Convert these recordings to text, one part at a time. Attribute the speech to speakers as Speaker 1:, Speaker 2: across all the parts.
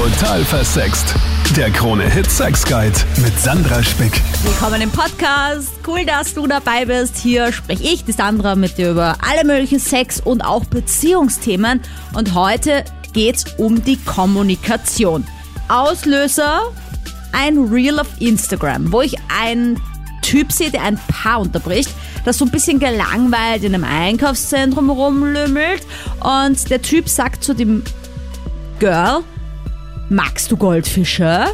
Speaker 1: Total versext. Der Krone Hit Sex Guide mit Sandra Spick.
Speaker 2: Willkommen im Podcast. Cool, dass du dabei bist. Hier spreche ich, die Sandra, mit dir über alle möglichen Sex- und auch Beziehungsthemen. Und heute geht's um die Kommunikation. Auslöser, ein Reel auf Instagram, wo ich einen Typ sehe, der ein Paar unterbricht, das so ein bisschen gelangweilt in einem Einkaufszentrum rumlümmelt. Und der Typ sagt zu dem Girl, magst du Goldfische?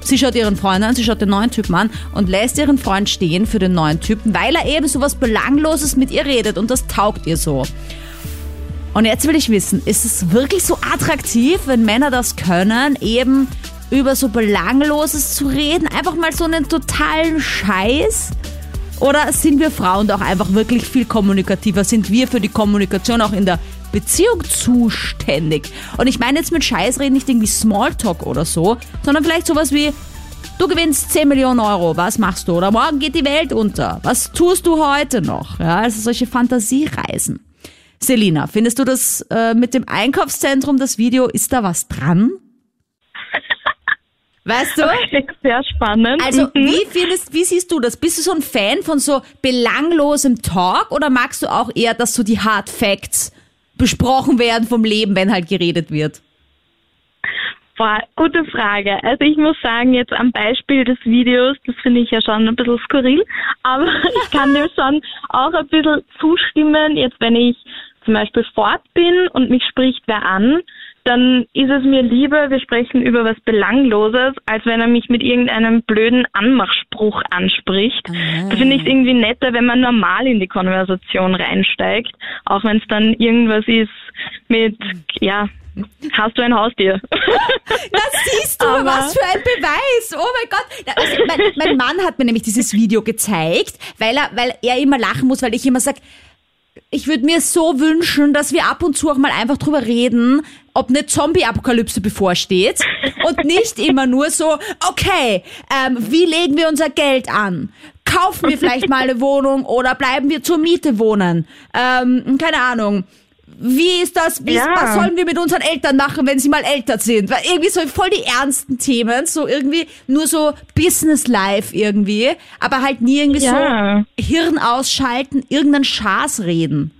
Speaker 2: Sie schaut ihren Freund an, sie schaut den neuen Typen an und lässt ihren Freund stehen für den neuen Typen, weil er eben so was Belangloses mit ihr redet und das taugt ihr so. Und jetzt will ich wissen, ist es wirklich so attraktiv, wenn Männer das können, eben über so Belangloses zu reden? Einfach mal so einen totalen Scheiß? Oder sind wir Frauen doch einfach wirklich viel kommunikativer? Sind wir für die Kommunikation auch in der Beziehung zuständig? Und ich meine jetzt mit Scheißreden nicht irgendwie Smalltalk oder so, sondern vielleicht sowas wie, du gewinnst 10 Millionen Euro, was machst du? Oder morgen geht die Welt unter. Was tust du heute noch? Ja, also solche Fantasiereisen. Selina, findest du das äh, mit dem Einkaufszentrum, das Video, ist da was dran? Weißt du?
Speaker 3: Okay, sehr spannend.
Speaker 2: Also,
Speaker 3: Mhm.
Speaker 2: wie findest, wie siehst du das? Bist du so ein Fan von so belanglosem Talk oder magst du auch eher, dass so die Hard Facts besprochen werden vom Leben, wenn halt geredet wird?
Speaker 3: Boah, gute Frage. Also ich muss sagen, jetzt am Beispiel des Videos, das finde ich ja schon ein bisschen skurril, aber ich kann dem schon auch ein bisschen zustimmen. Jetzt, wenn ich zum Beispiel fort bin und mich spricht wer an, dann ist es mir lieber, wir sprechen über was Belangloses, als wenn er mich mit irgendeinem blöden Anmachspruch anspricht. Da finde ich es irgendwie netter, wenn man normal in die Konversation reinsteigt, auch wenn es dann irgendwas ist mit, ja, hast du ein Haustier?
Speaker 2: Das siehst du,
Speaker 3: Aber-
Speaker 2: was für ein Beweis. Oh mein Gott. Also, mein, mein Mann hat mir nämlich dieses Video gezeigt, weil er, weil er immer lachen muss, weil ich immer sag, ich würde mir so wünschen, dass wir ab und zu auch mal einfach drüber reden, ob eine Zombie-Apokalypse bevorsteht und nicht immer nur so, okay, ähm, wie legen wir unser Geld an? Kaufen wir vielleicht mal eine Wohnung oder bleiben wir zur Miete wohnen? Ähm, keine Ahnung. Wie ist das? Wie
Speaker 3: Ja.
Speaker 2: Was sollen wir mit unseren Eltern machen, wenn sie mal älter sind? Weil irgendwie so voll die ernsten Themen, so irgendwie nur so Business Life irgendwie, aber halt nie irgendwie
Speaker 3: Ja.
Speaker 2: so Hirn ausschalten, irgendeinen Schaß reden.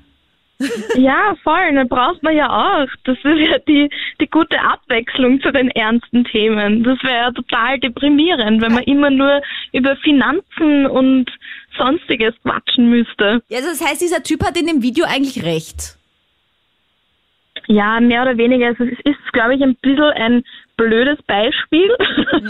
Speaker 3: Ja, voll. Das braucht man ja auch. Das ist ja die, die gute Abwechslung zu den ernsten Themen. Das wäre ja total deprimierend, wenn man immer nur über Finanzen und sonstiges quatschen müsste.
Speaker 2: Ja, das heißt, dieser Typ hat in dem Video eigentlich recht.
Speaker 3: Ja, mehr oder weniger. Also es ist, glaube ich, ein bisschen ein blödes Beispiel.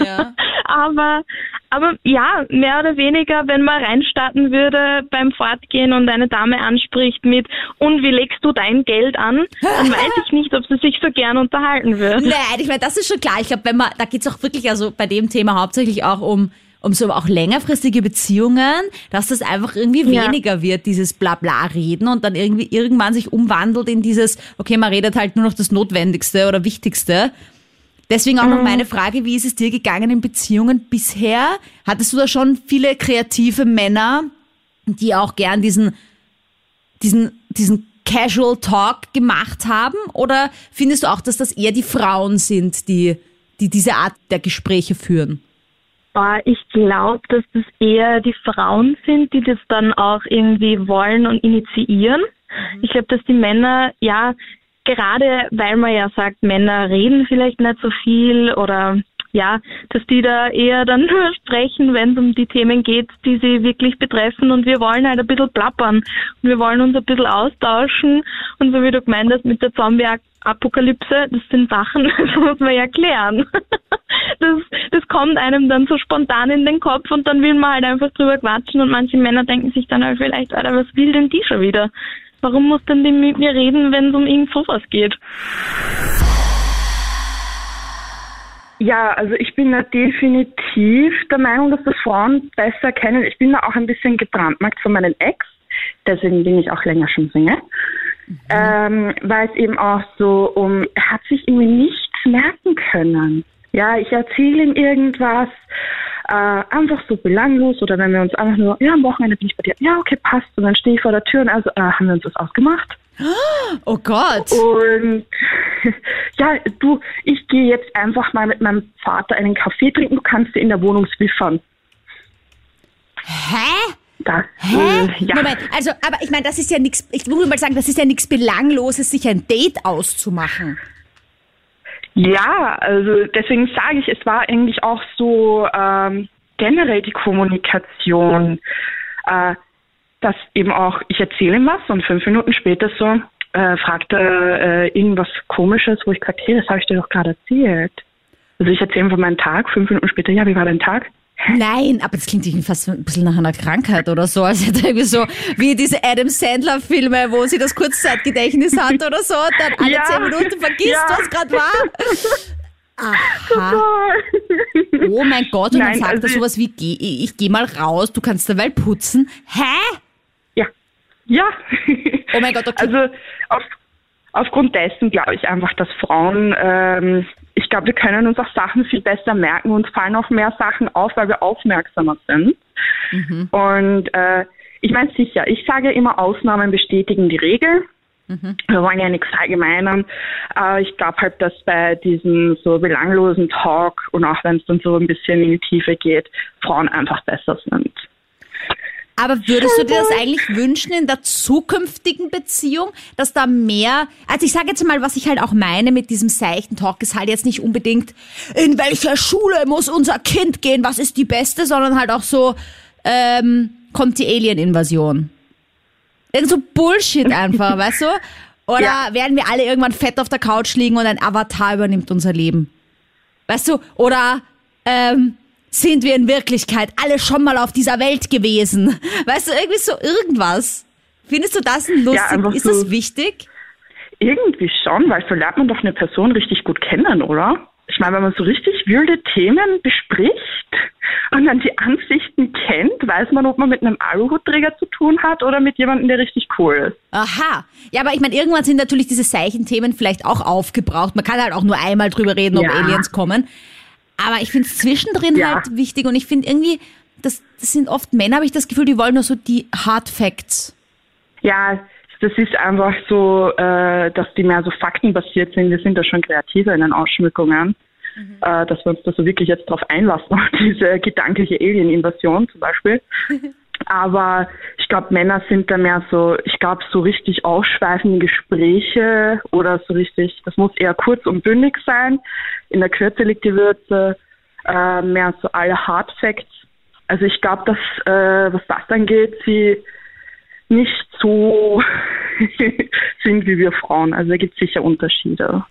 Speaker 2: Ja.
Speaker 3: aber, aber ja, mehr oder weniger, wenn man reinstarten würde beim Fortgehen und eine Dame anspricht mit, und wie legst du dein Geld an? Dann weiß ich nicht, ob sie sich so gern unterhalten wird.
Speaker 2: Nein, ich meine, das ist schon klar. Ich glaube, wenn man, da geht's auch wirklich, also bei dem Thema hauptsächlich auch um um so auch längerfristige Beziehungen, dass das einfach irgendwie
Speaker 3: Ja.
Speaker 2: weniger wird, dieses Blabla-Reden und dann irgendwie irgendwann sich umwandelt in dieses, okay, man redet halt nur noch das Notwendigste oder Wichtigste. Deswegen auch noch meine Frage, wie ist es dir gegangen in Beziehungen bisher? Hattest du da schon viele kreative Männer, die auch gern diesen, diesen, diesen Casual Talk gemacht haben? Oder findest du auch, dass das eher die Frauen sind, die, die diese Art der Gespräche führen?
Speaker 3: Aber ich glaube, dass das eher die Frauen sind, die das dann auch irgendwie wollen und initiieren. Ich glaube, dass die Männer, ja, gerade weil man ja sagt, Männer reden vielleicht nicht so viel oder ja, dass die da eher dann sprechen, wenn es um die Themen geht, die sie wirklich betreffen. Und wir wollen halt ein bisschen plappern. Und wir wollen uns ein bisschen austauschen. Und so wie du gemeint hast mit der Zombie-Apokalypse, das sind Sachen, das muss man ja klären. Das, das kommt einem dann so spontan in den Kopf und dann will man halt einfach drüber quatschen und manche Männer denken sich dann halt vielleicht, Alter, was will denn die schon wieder? Warum muss denn die mit mir reden, wenn es um irgend sowas geht?
Speaker 4: Ja, also ich bin da definitiv der Meinung, dass das Frauen besser kennen. Ich bin da auch ein bisschen gebrandmarkt von meinem Ex. Deswegen bin ich auch länger schon Single. Ähm, weil es eben auch so um, er hat sich irgendwie nichts merken können. Ja, ich erzähle ihm irgendwas äh, einfach so belanglos oder wenn wir uns einfach nur, ja, am Wochenende bin ich bei dir, ja, okay, passt. Und dann stehe ich vor der Tür und also äh, haben wir uns das ausgemacht.
Speaker 2: Oh Gott.
Speaker 4: Und ja, du, ich gehe jetzt einfach mal mit meinem Vater einen Kaffee trinken, du kannst dir in der Wohnung swiffern.
Speaker 2: Hä?
Speaker 4: Das,
Speaker 2: Hä?
Speaker 4: äh, ja.
Speaker 2: Moment, also, aber ich meine, das ist ja nichts, ich würde mal sagen, das ist ja nichts Belangloses, sich ein Date auszumachen.
Speaker 4: Ja, also deswegen sage ich, es war eigentlich auch so ähm, generell die Kommunikation, äh, dass eben auch, ich erzähle ihm was und fünf Minuten später so äh, fragt er äh, irgendwas Komisches, wo ich gesagt, hey, das habe ich dir doch gerade erzählt. Also ich erzähle ihm von meinem Tag, fünf Minuten später, ja, wie war dein Tag?
Speaker 2: Nein, aber das klingt irgendwie fast ein bisschen nach einer Krankheit oder so, als hätte er irgendwie so, wie diese Adam Sandler Filme, wo sie das Kurzzeitgedächtnis hat oder so, dann alle
Speaker 4: Ja.
Speaker 2: zehn Minuten vergisst,
Speaker 4: Ja.
Speaker 2: was gerade war. Aha. Oh mein Gott, und dann
Speaker 4: Nein,
Speaker 2: sagt er
Speaker 4: also-
Speaker 2: sowas wie, geh, ich geh mal raus, du kannst derweil putzen. Hä?
Speaker 4: Ja. Ja.
Speaker 2: Oh mein Gott, okay.
Speaker 4: Also auf, aufgrund dessen glaube ich einfach, dass Frauen, ähm, ich glaube, wir können uns auch Sachen viel besser merken und fallen auch mehr Sachen auf, weil wir aufmerksamer sind. Und äh, ich meine sicher, ich sage immer, Ausnahmen bestätigen die Regel. Wir wollen ja nichts verallgemeinern. Äh, ich glaube halt, dass bei diesem so belanglosen Talk und auch wenn es dann so ein bisschen in die Tiefe geht, Frauen einfach besser sind.
Speaker 2: Aber würdest du dir das eigentlich wünschen in der zukünftigen Beziehung, dass da mehr, also ich sage jetzt mal, was ich halt auch meine mit diesem seichten Talk, ist halt jetzt nicht unbedingt, in welcher Schule muss unser Kind gehen, was ist die beste, sondern halt auch so, ähm, kommt die Alien-Invasion. Irgend so Bullshit einfach, weißt du? Oder
Speaker 4: Ja.
Speaker 2: werden wir alle irgendwann fett auf der Couch liegen und ein Avatar übernimmt unser Leben? Weißt du? Oder ähm, sind wir in Wirklichkeit alle schon mal auf dieser Welt gewesen? Weißt du, irgendwie so irgendwas. Findest du das ein lustig?
Speaker 4: einfach
Speaker 2: ist
Speaker 4: so-
Speaker 2: das wichtig?
Speaker 4: Irgendwie schon, weil so lernt man doch eine Person richtig gut kennen, oder? Ich meine, wenn man so richtig wilde Themen bespricht und dann die Ansichten kennt, weiß man, ob man mit einem Aluhutträger zu tun hat oder mit jemandem, der richtig cool ist.
Speaker 2: Aha. Ja, aber ich meine, irgendwann sind natürlich diese Zeichenthemen vielleicht auch aufgebraucht. Man kann halt auch nur einmal drüber reden, ob
Speaker 4: Ja.
Speaker 2: Aliens kommen. Aber ich finde es zwischendrin
Speaker 4: Ja.
Speaker 2: halt wichtig und ich finde irgendwie, das, das sind oft Männer, habe ich das Gefühl, die wollen nur so die Hard Facts.
Speaker 4: Ja, das ist einfach so, äh, dass die mehr so faktenbasiert sind. Wir sind da schon kreativer in den Ausschmückungen, äh, dass wir uns da so wirklich jetzt drauf einlassen, auf diese gedankliche Alien-Invasion zum Beispiel. Aber ich glaube, Männer sind da mehr so, ich glaube, so richtig ausschweifende Gespräche oder so richtig, das muss eher kurz und bündig sein. In der Kürze liegt die Würze, äh, mehr so alle Hard Facts. Also ich glaube, dass, äh, was das angeht, sie nicht so sind wie wir Frauen. Also da gibt es sicher Unterschiede.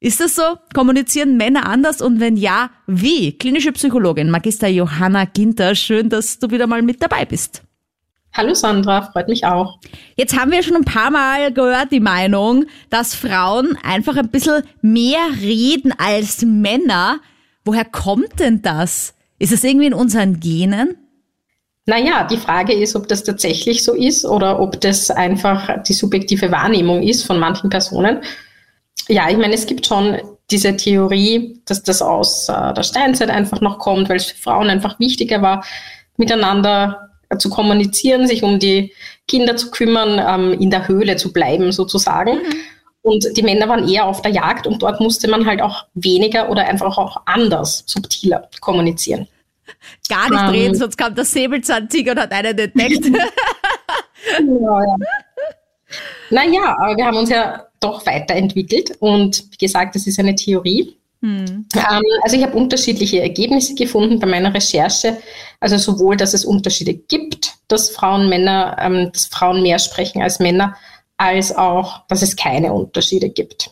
Speaker 2: Ist das so? Kommunizieren Männer anders und wenn ja, wie? Klinische Psychologin Magister Johanna Ginter, schön, dass du wieder mal mit dabei bist.
Speaker 5: Hallo Sandra, freut mich auch.
Speaker 2: Jetzt haben wir schon ein paar Mal gehört die Meinung, dass Frauen einfach ein bisschen mehr reden als Männer. Woher kommt denn das? Ist es irgendwie in unseren Genen?
Speaker 5: Naja, die Frage ist, ob das tatsächlich so ist oder ob das einfach die subjektive Wahrnehmung ist von manchen Personen. Ja, ich meine, es gibt schon diese Theorie, dass das aus äh, der Steinzeit einfach noch kommt, weil es für Frauen einfach wichtiger war, miteinander zu kommunizieren, sich um die Kinder zu kümmern, ähm, in der Höhle zu bleiben sozusagen. Und die Männer waren eher auf der Jagd und dort musste man halt auch weniger oder einfach auch anders, subtiler kommunizieren.
Speaker 2: Gar nicht
Speaker 5: Ähm.
Speaker 2: reden, sonst kam der Säbelzahntiger und hat einen entdeckt.
Speaker 5: Ja, ja. Naja, aber wir haben uns ja doch weiterentwickelt und wie gesagt, das ist eine Theorie. Ähm, also ich habe unterschiedliche Ergebnisse gefunden bei meiner Recherche. Also sowohl, dass es Unterschiede gibt, dass Frauen Männer, ähm, dass Frauen mehr sprechen als Männer, als auch, dass es keine Unterschiede gibt.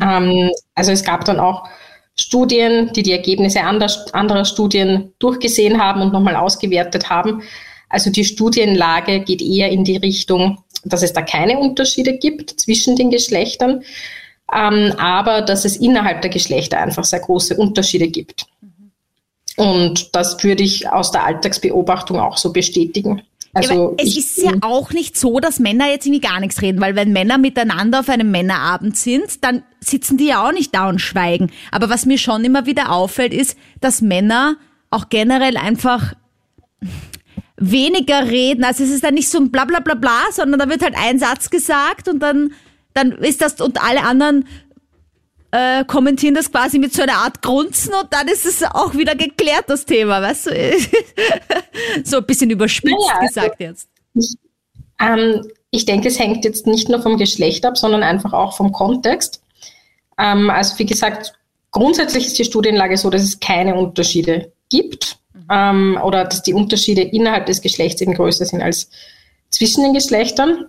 Speaker 5: Ähm, also es gab dann auch Studien, die die Ergebnisse ander, anderer Studien durchgesehen haben und nochmal ausgewertet haben. Also die Studienlage geht eher in die Richtung, dass es da keine Unterschiede gibt zwischen den Geschlechtern, ähm, aber dass es innerhalb der Geschlechter einfach sehr große Unterschiede gibt. Und das würde ich aus der Alltagsbeobachtung auch so bestätigen. Also
Speaker 2: es ist ja auch nicht so, dass Männer jetzt irgendwie gar nichts reden, weil wenn Männer miteinander auf einem Männerabend sind, dann sitzen die ja auch nicht da und schweigen. Aber was mir schon immer wieder auffällt, ist, dass Männer auch generell einfach weniger reden. Also es ist dann nicht so ein bla bla bla bla, sondern da wird halt ein Satz gesagt und dann, dann ist das und alle anderen äh, kommentieren das quasi mit so einer Art Grunzen und dann ist es auch wieder geklärt, das Thema, weißt du? so ein bisschen überspitzt ja, also gesagt jetzt.
Speaker 5: Ich, ähm, ich denke, es hängt jetzt nicht nur vom Geschlecht ab, sondern einfach auch vom Kontext. Ähm, also wie gesagt, grundsätzlich ist die Studienlage so, dass es keine Unterschiede gibt ähm, oder dass die Unterschiede innerhalb des Geschlechts eben größer sind als zwischen den Geschlechtern.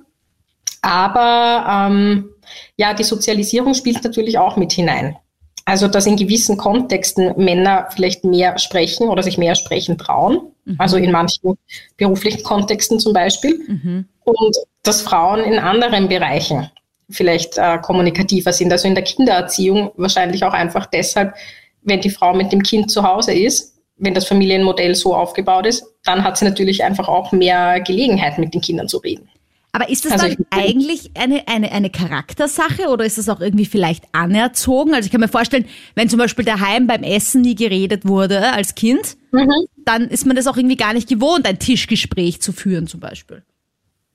Speaker 5: Aber ähm, ja, die Sozialisierung spielt natürlich auch mit hinein. Also, dass in gewissen Kontexten Männer vielleicht mehr sprechen oder sich mehr sprechen trauen. Mhm. Also in manchen beruflichen Kontexten zum Beispiel. Mhm. Und dass Frauen in anderen Bereichen vielleicht äh, kommunikativer sind. Also in der Kindererziehung wahrscheinlich auch einfach deshalb, wenn die Frau mit dem Kind zu Hause ist, wenn das Familienmodell so aufgebaut ist, dann hat sie natürlich einfach auch mehr Gelegenheit, mit den Kindern zu reden.
Speaker 2: Aber ist das also dann eigentlich eine, eine, eine Charaktersache oder ist das auch irgendwie vielleicht anerzogen? Also ich kann mir vorstellen, wenn zum Beispiel daheim beim Essen nie geredet wurde als Kind, mhm. dann ist man das auch irgendwie gar nicht gewohnt, ein Tischgespräch zu führen zum Beispiel.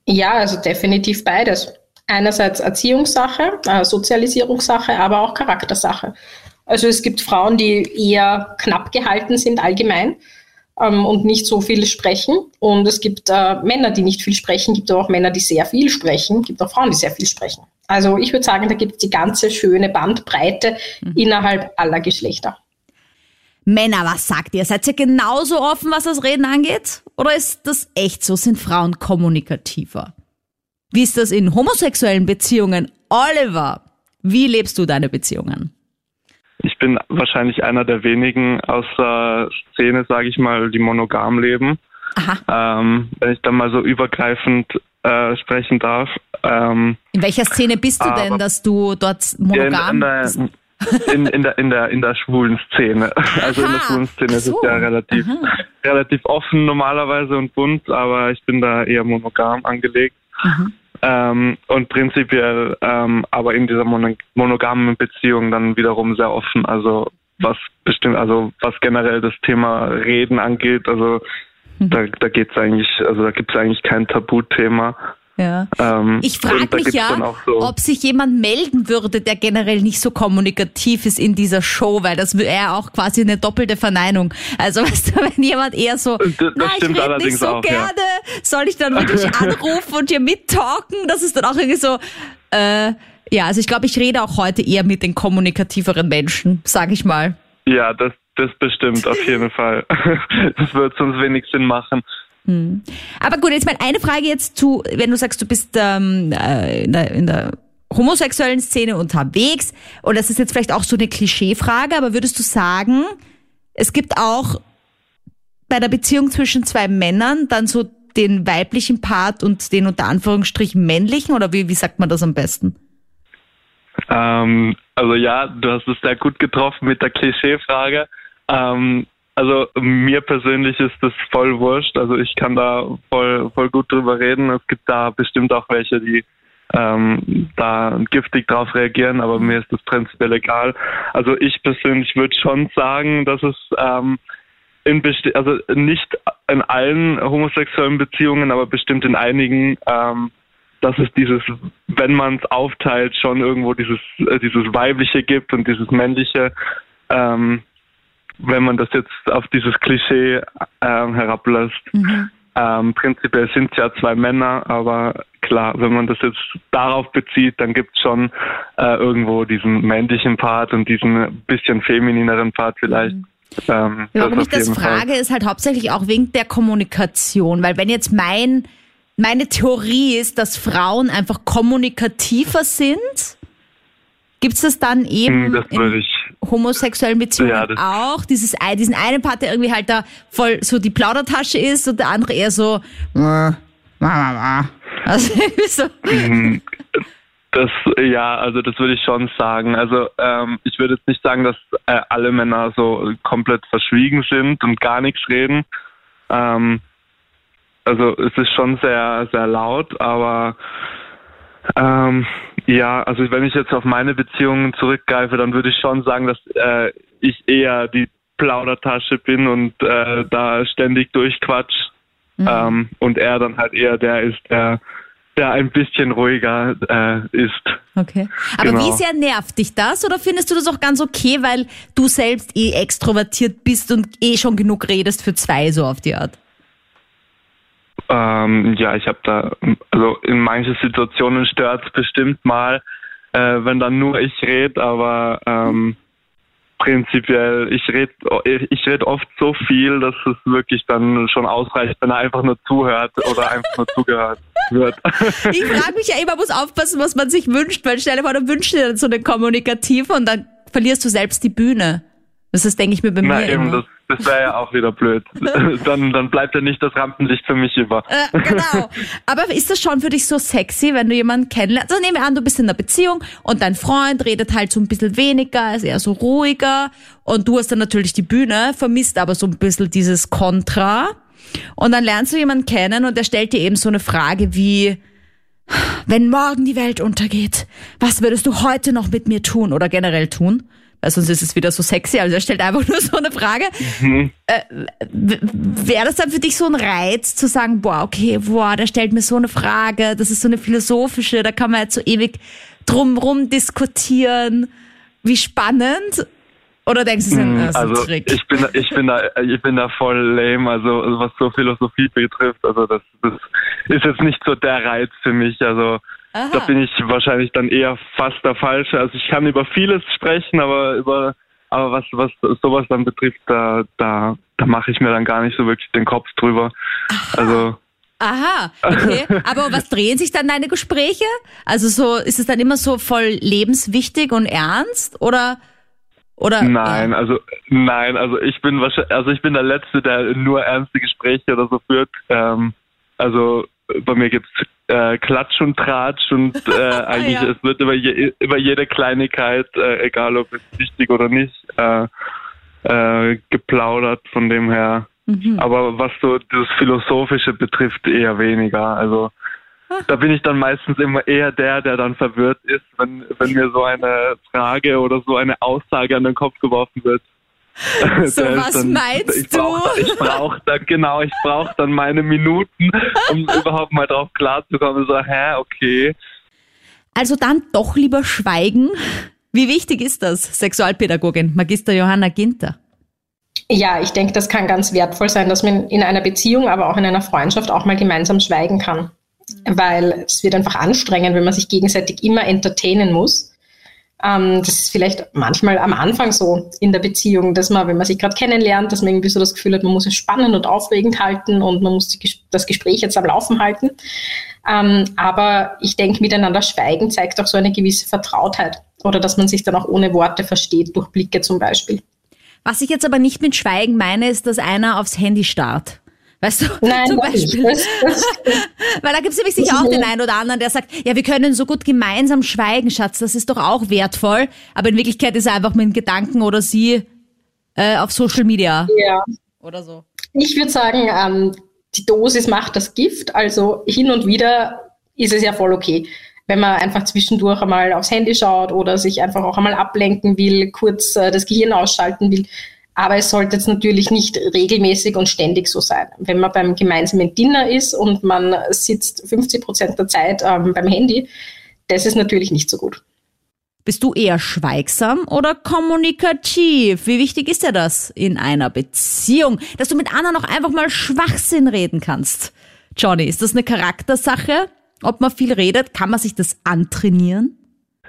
Speaker 5: Ja, also definitiv beides. Einerseits Erziehungssache, äh, Sozialisierungssache, aber auch Charaktersache. Also es gibt Frauen, die eher knapp gehalten sind allgemein ähm, und nicht so viel sprechen. Und es gibt äh, Männer, die nicht viel sprechen, gibt aber auch Männer, die sehr viel sprechen, gibt auch Frauen, die sehr viel sprechen. Also ich würde sagen, da gibt es die ganze schöne Bandbreite mhm. innerhalb aller Geschlechter.
Speaker 2: Männer, was sagt ihr? Seid ihr genauso offen, was das Reden angeht? Oder ist das echt so? Sind Frauen kommunikativer? Wie ist das in homosexuellen Beziehungen? Oliver, wie lebst du deine Beziehungen?
Speaker 6: Ich bin wahrscheinlich einer der wenigen aus der Szene, sage ich mal, die monogam leben. Ähm, wenn ich dann mal so übergreifend äh, sprechen darf.
Speaker 2: Ähm, in welcher Szene bist du denn, dass du dort monogam
Speaker 6: ja, in, in, in, der, in, der, in der schwulen Szene. Also in der schwulen Szene so. ist es ja relativ, relativ offen normalerweise und bunt, aber ich bin da eher monogam angelegt. Mhm. Ähm, und prinzipiell ähm, aber in dieser mono monogamen Beziehung dann wiederum sehr offen. Also was bestimmt, also was generell das Thema Reden angeht, also mhm. da, da geht's eigentlich, also da gibt's eigentlich kein Tabuthema.
Speaker 2: Ja. Ähm, ich frage mich ja, so ob sich jemand melden würde, der generell nicht so kommunikativ ist in dieser Show, weil das wäre ja auch quasi eine doppelte Verneinung. Also weißt du, wenn jemand eher so, das, das na, ich rede nicht so auch, gerne, ja. soll ich dann wirklich anrufen und hier mittalken? Das ist dann auch irgendwie so, äh, ja, also ich glaube, ich rede auch heute eher mit den kommunikativeren Menschen, sage ich mal.
Speaker 6: Ja, das, das bestimmt, auf jeden Fall. Das wird sonst wenig Sinn machen.
Speaker 2: Hm. Aber gut, jetzt mal eine Frage jetzt zu, wenn du sagst, du bist ähm, äh, in, der, in der homosexuellen Szene unterwegs und das ist jetzt vielleicht auch so eine Klischeefrage, aber würdest du sagen, es gibt auch bei der Beziehung zwischen zwei Männern dann so den weiblichen Part und den unter Anführungsstrichen männlichen oder wie, wie sagt man das am besten?
Speaker 6: Ähm, also ja, du hast es sehr gut getroffen mit der Klischeefrage. Ähm, also mir persönlich ist das voll wurscht. Also ich kann da voll, voll gut drüber reden. Es gibt da bestimmt auch welche, die ähm, da giftig drauf reagieren, aber mir ist das prinzipiell egal. Also ich persönlich würde schon sagen, dass es ähm, in also nicht in allen homosexuellen Beziehungen, aber bestimmt in einigen, ähm, dass es dieses, wenn man es aufteilt, schon irgendwo dieses äh, dieses weibliche gibt und dieses männliche. Ähm, wenn man das jetzt auf dieses Klischee ähm, herablässt. Mhm. Ähm, prinzipiell sind es ja zwei Männer, aber klar, wenn man das jetzt darauf bezieht, dann gibt es schon äh, irgendwo diesen männlichen Part und diesen bisschen feminineren Part vielleicht. Mhm.
Speaker 2: Ähm, Warum ich das frage, Fall. ist halt hauptsächlich auch wegen der Kommunikation, weil wenn jetzt mein meine Theorie ist, dass Frauen einfach kommunikativer sind, gibt es das dann eben hm, das in homosexuellen Beziehungen ja, auch? Dieses, diesen einen Part, der irgendwie halt da voll so die Plaudertasche ist und der andere eher so
Speaker 6: also so. Mhm. Das, ja, also das würde ich schon sagen. Also ähm, ich würde jetzt nicht sagen, dass äh, alle Männer so komplett verschwiegen sind und gar nichts reden. Ähm, also es ist schon sehr, sehr laut, aber ähm, ja, also wenn ich jetzt auf meine Beziehungen zurückgreife, dann würde ich schon sagen, dass äh, ich eher die Plaudertasche bin und äh, da ständig durchquatsch. Mhm. Ähm, und er dann halt eher der ist, der, der ein bisschen ruhiger äh, ist.
Speaker 2: Okay. Aber genau. wie sehr nervt dich das oder findest du das auch ganz okay, weil du selbst eh extrovertiert bist und eh schon genug redest für zwei so auf die Art?
Speaker 6: Ähm, ja, ich habe da, also in manchen Situationen stört es bestimmt mal, äh, wenn dann nur ich rede, aber ähm, prinzipiell, ich rede ich red oft so viel, dass es wirklich dann schon ausreicht, wenn er einfach nur zuhört oder einfach nur zugehört wird.
Speaker 2: Ich frage mich ja immer, muss aufpassen, was man sich wünscht, weil stell dir vor, du wünschst dir so eine Kommunikative und dann verlierst du selbst die Bühne. Das ist, denke ich mir bei Na, mir eben, immer.
Speaker 6: Das, das wäre ja auch wieder blöd. dann, dann bleibt ja nicht das Rampenlicht für mich über.
Speaker 2: Äh, genau. Aber ist das schon für dich so sexy, wenn du jemanden kennenlernst? Also nehmen wir an, du bist in einer Beziehung und dein Freund redet halt so ein bisschen weniger, ist eher so ruhiger und du hast dann natürlich die Bühne, vermisst aber so ein bisschen dieses Kontra. Und dann lernst du jemanden kennen und der stellt dir eben so eine Frage wie, wenn morgen die Welt untergeht, was würdest du heute noch mit mir tun oder generell tun? Weil sonst ist es wieder so sexy. Also er stellt einfach nur so eine Frage. Mhm. Äh, Wäre das dann für dich so ein Reiz zu sagen, boah, okay, boah, der stellt mir so eine Frage, das ist so eine philosophische, da kann man jetzt so ewig drumrum diskutieren. Wie spannend. Oder denkst du, das ist ein
Speaker 6: also,
Speaker 2: Trick?
Speaker 6: Ich bin, ich bin da, ich bin da voll lame, also was so Philosophie betrifft. Also das, das ist jetzt nicht so der Reiz für mich. Also Aha. Da bin ich wahrscheinlich dann eher fast der Falsche. Also ich kann über vieles sprechen, aber über aber was, was sowas dann betrifft, da, da, da mache ich mir dann gar nicht so wirklich den Kopf drüber.
Speaker 2: Aha. Also Aha, okay. Aber was drehen sich dann deine Gespräche? Also so, ist es dann immer so voll lebenswichtig und ernst oder? Oder?
Speaker 6: Nein, ja. also nein, also ich bin wahrscheinlich, also ich bin der Letzte, der nur ernste Gespräche oder so führt. Ähm, also bei mir gibt's äh, Klatsch und Tratsch und äh, eigentlich ja. es wird über, je, über jede Kleinigkeit, äh, egal ob es wichtig oder nicht, äh, äh, geplaudert von dem her. Mhm. Aber was so das Philosophische betrifft, eher weniger. Also da bin ich dann meistens immer eher der, der dann verwirrt ist, wenn, wenn mir so eine Frage oder so eine Aussage an den Kopf geworfen wird.
Speaker 2: So was dann, meinst
Speaker 6: ich brauch,
Speaker 2: du?
Speaker 6: Ich brauche dann, genau, ich brauche dann meine Minuten, um überhaupt mal drauf klarzukommen. So, hä, okay.
Speaker 2: Also dann doch lieber schweigen. Wie wichtig ist das, Sexualpädagogin Magister Johanna Ginter?
Speaker 5: Ja, ich denke, das kann ganz wertvoll sein, dass man in einer Beziehung, aber auch in einer Freundschaft auch mal gemeinsam schweigen kann. Weil es wird einfach anstrengend, wenn man sich gegenseitig immer entertainen muss. Ähm, das ist vielleicht manchmal am Anfang so in der Beziehung, dass man, wenn man sich gerade kennenlernt, dass man irgendwie so das Gefühl hat, man muss es spannend und aufregend halten und man muss das Gespräch jetzt am Laufen halten. Ähm, aber ich denke, miteinander schweigen zeigt auch so eine gewisse Vertrautheit oder dass man sich dann auch ohne Worte versteht, durch Blicke zum Beispiel.
Speaker 2: Was ich jetzt aber nicht mit Schweigen meine, ist, dass einer aufs Handy starrt. Weißt du,
Speaker 5: Nein, zum Beispiel.
Speaker 2: Weil da gibt es nämlich sicher auch den einen oder anderen, der sagt, ja, wir können so gut gemeinsam schweigen, Schatz, das ist doch auch wertvoll. Aber in Wirklichkeit ist er einfach mit Gedanken oder sie äh, auf Social Media.
Speaker 5: Ja.
Speaker 2: Oder so.
Speaker 5: Ich würde sagen, ähm, die Dosis macht das Gift. Also hin und wieder ist es ja voll okay. Wenn man einfach zwischendurch einmal aufs Handy schaut oder sich einfach auch einmal ablenken will, kurz äh, das Gehirn ausschalten will, aber es sollte jetzt natürlich nicht regelmäßig und ständig so sein. Wenn man beim gemeinsamen Dinner ist und man sitzt 50 Prozent der Zeit ähm, beim Handy, das ist natürlich nicht so gut.
Speaker 2: Bist du eher schweigsam oder kommunikativ? Wie wichtig ist dir das in einer Beziehung, dass du mit anderen auch einfach mal Schwachsinn reden kannst? Johnny, ist das eine Charaktersache? Ob man viel redet, kann man sich das antrainieren?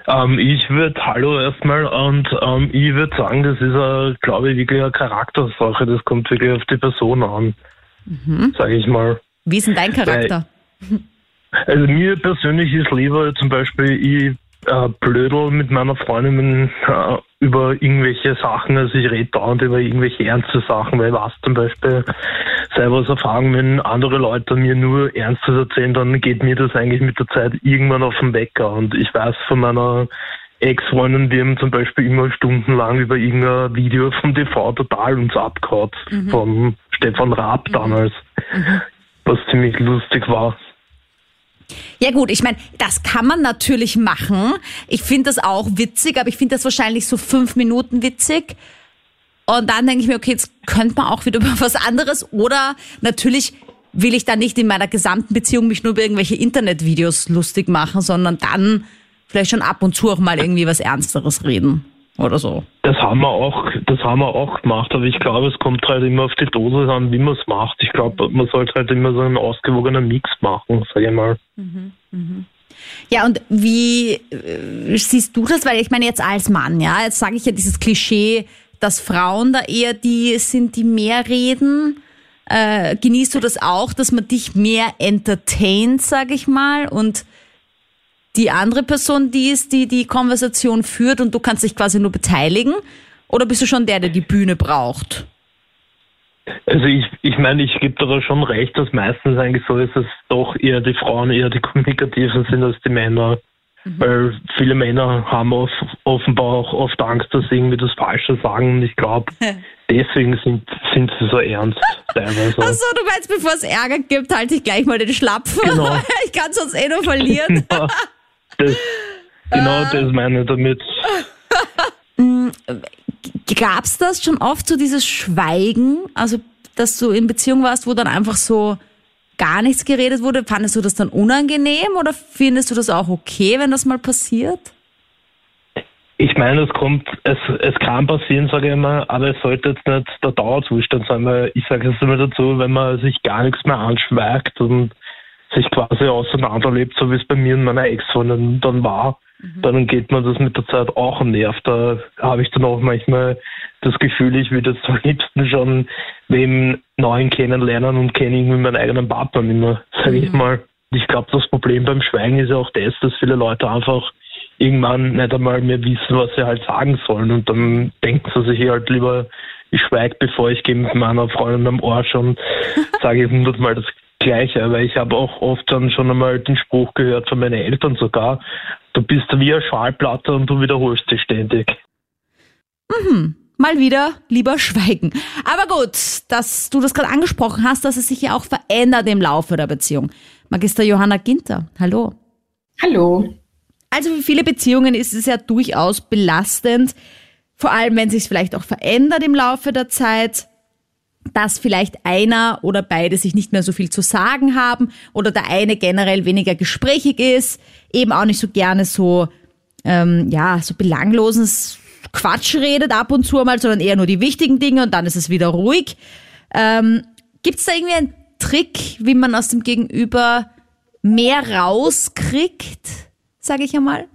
Speaker 7: Ähm, ich würde Hallo erstmal und ähm, ich würde sagen, das ist, glaube ich, wirklich eine Charaktersache. Das kommt wirklich auf die Person an, mhm. sage ich mal.
Speaker 2: Wie ist denn dein Charakter?
Speaker 7: Weil, also mir persönlich ist lieber zum Beispiel, ich äh, blödel mit meiner Freundin äh, über irgendwelche Sachen, also ich rede dauernd über irgendwelche ernste Sachen, weil weiß zum Beispiel selber aus Erfahrung, wenn andere Leute mir nur Ernstes erzählen, dann geht mir das eigentlich mit der Zeit irgendwann auf den Wecker und ich weiß von meiner Ex-Freundin, die haben zum Beispiel immer stundenlang über irgendein Video vom TV total uns abgehauen, mhm. von Stefan Raab damals, mhm. was ziemlich lustig war.
Speaker 2: Ja gut, ich meine, das kann man natürlich machen. Ich finde das auch witzig, aber ich finde das wahrscheinlich so fünf Minuten witzig. Und dann denke ich mir, okay, jetzt könnte man auch wieder über was anderes. Oder natürlich will ich dann nicht in meiner gesamten Beziehung mich nur über irgendwelche Internetvideos lustig machen, sondern dann vielleicht schon ab und zu auch mal irgendwie was Ernsteres reden oder so.
Speaker 7: Das haben wir auch, das haben wir auch gemacht, aber ich glaube, es kommt halt immer auf die Dose an, wie man es macht. Ich glaube, man sollte halt immer so einen ausgewogenen Mix machen, sage ich mal.
Speaker 2: Mhm, mh. Ja, und wie äh, siehst du das? Weil ich meine jetzt als Mann, ja, jetzt sage ich ja dieses Klischee, dass Frauen da eher die sind, die mehr reden. Äh, genießt du das auch, dass man dich mehr entertaint, sage ich mal, und die andere Person, die ist, die die Konversation führt und du kannst dich quasi nur beteiligen? Oder bist du schon der, der die Bühne braucht?
Speaker 7: Also ich, ich meine, ich gebe da schon recht, dass meistens eigentlich so ist, dass doch eher die Frauen eher die Kommunikativen sind als die Männer. Mhm. Weil viele Männer haben oft, offenbar auch oft Angst, dass sie irgendwie das Falsche sagen. Und ich glaube, deswegen sind, sind sie so ernst teilweise.
Speaker 2: Achso, du meinst, bevor es Ärger gibt, halte ich gleich mal den Schlapfen. Genau. ich kann sonst eh nur verlieren.
Speaker 7: genau, das, genau das meine ich damit.
Speaker 2: Mm, Gab es das schon oft, so dieses Schweigen? Also, dass du in Beziehung warst, wo dann einfach so gar nichts geredet wurde? Fandest du das dann unangenehm oder findest du das auch okay, wenn das mal passiert?
Speaker 7: Ich meine, es kommt, es, es kann passieren, sage ich immer, aber es sollte jetzt nicht der Dauerzustand sein, weil ich sage es immer dazu, wenn man sich gar nichts mehr anschweigt und sich quasi auseinanderlebt, so wie es bei mir und meiner Ex-Freundin dann war, mhm. dann geht man das mit der Zeit auch nervt. Da habe ich dann auch manchmal das Gefühl, ich würde jetzt am liebsten schon wem Neuen kennenlernen und kenne irgendwie meinen eigenen Partner nicht mehr, sage mhm. ich mal. Ich glaube, das Problem beim Schweigen ist ja auch das, dass viele Leute einfach irgendwann nicht einmal mehr wissen, was sie halt sagen sollen. Und dann denken sie sich halt lieber, ich schweige, bevor ich gehe mit meiner Freundin am Arsch und sage hundertmal das Gleiche. Weil ich habe auch oft dann schon einmal den Spruch gehört von meinen Eltern sogar, du bist wie eine Schallplatte und du wiederholst sie ständig.
Speaker 2: Mhm mal wieder lieber schweigen. Aber gut, dass du das gerade angesprochen hast, dass es sich ja auch verändert im Laufe der Beziehung. Magister Johanna Ginter, hallo.
Speaker 5: Hallo.
Speaker 2: Also für viele Beziehungen ist es ja durchaus belastend, vor allem wenn sich es vielleicht auch verändert im Laufe der Zeit, dass vielleicht einer oder beide sich nicht mehr so viel zu sagen haben oder der eine generell weniger gesprächig ist, eben auch nicht so gerne so ähm, ja so belanglosen Quatsch redet ab und zu mal, sondern eher nur die wichtigen Dinge und dann ist es wieder ruhig. Ähm, Gibt es da irgendwie einen Trick, wie man aus dem Gegenüber mehr rauskriegt, sage ich einmal?